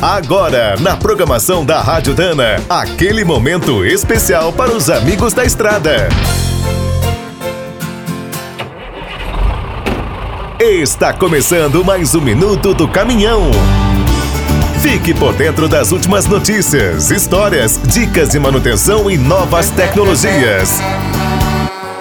Agora, na programação da Rádio Dana, aquele momento especial para os amigos da estrada. Está começando mais um minuto do caminhão. Fique por dentro das últimas notícias, histórias, dicas de manutenção e novas tecnologias.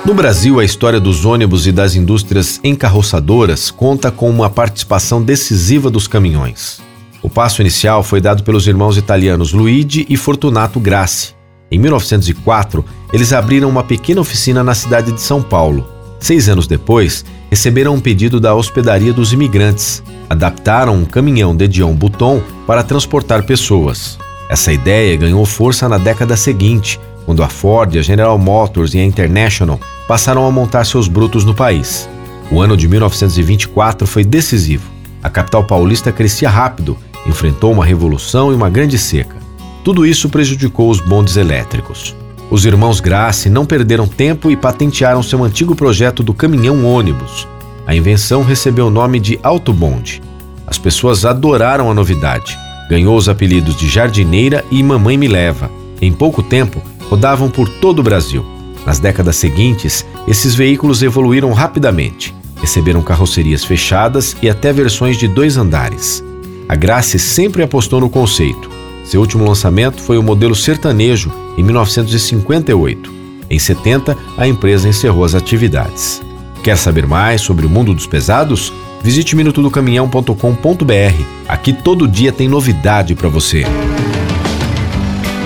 No Brasil, a história dos ônibus e das indústrias encarroçadoras conta com uma participação decisiva dos caminhões. O passo inicial foi dado pelos irmãos italianos Luigi e Fortunato Grassi. Em 1904, eles abriram uma pequena oficina na cidade de São Paulo. Seis anos depois, receberam um pedido da Hospedaria dos Imigrantes. Adaptaram um caminhão de Dion Bouton para transportar pessoas. Essa ideia ganhou força na década seguinte, quando a Ford, a General Motors e a International passaram a montar seus brutos no país. O ano de 1924 foi decisivo. A capital paulista crescia rápido, enfrentou uma revolução e uma grande seca. Tudo isso prejudicou os bondes elétricos. Os irmãos Grassi não perderam tempo e patentearam seu antigo projeto do caminhão-ônibus. A invenção recebeu o nome de Autobonde. As pessoas adoraram a novidade. Ganhou os apelidos de Jardineira e Mamãe Me Leva. Em pouco tempo, rodavam por todo o Brasil. Nas décadas seguintes, esses veículos evoluíram rapidamente. Receberam carrocerias fechadas e até versões de dois andares. A Grace sempre apostou no conceito. Seu último lançamento foi o modelo sertanejo em 1958. Em 70, a empresa encerrou as atividades. Quer saber mais sobre o mundo dos pesados? Visite minutodocaminhão.com.br. Aqui todo dia tem novidade para você.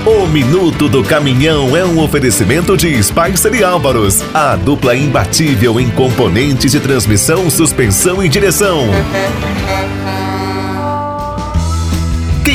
O Minuto do Caminhão é um oferecimento de Spicer e Álvaros, a dupla imbatível em componentes de transmissão, suspensão e direção.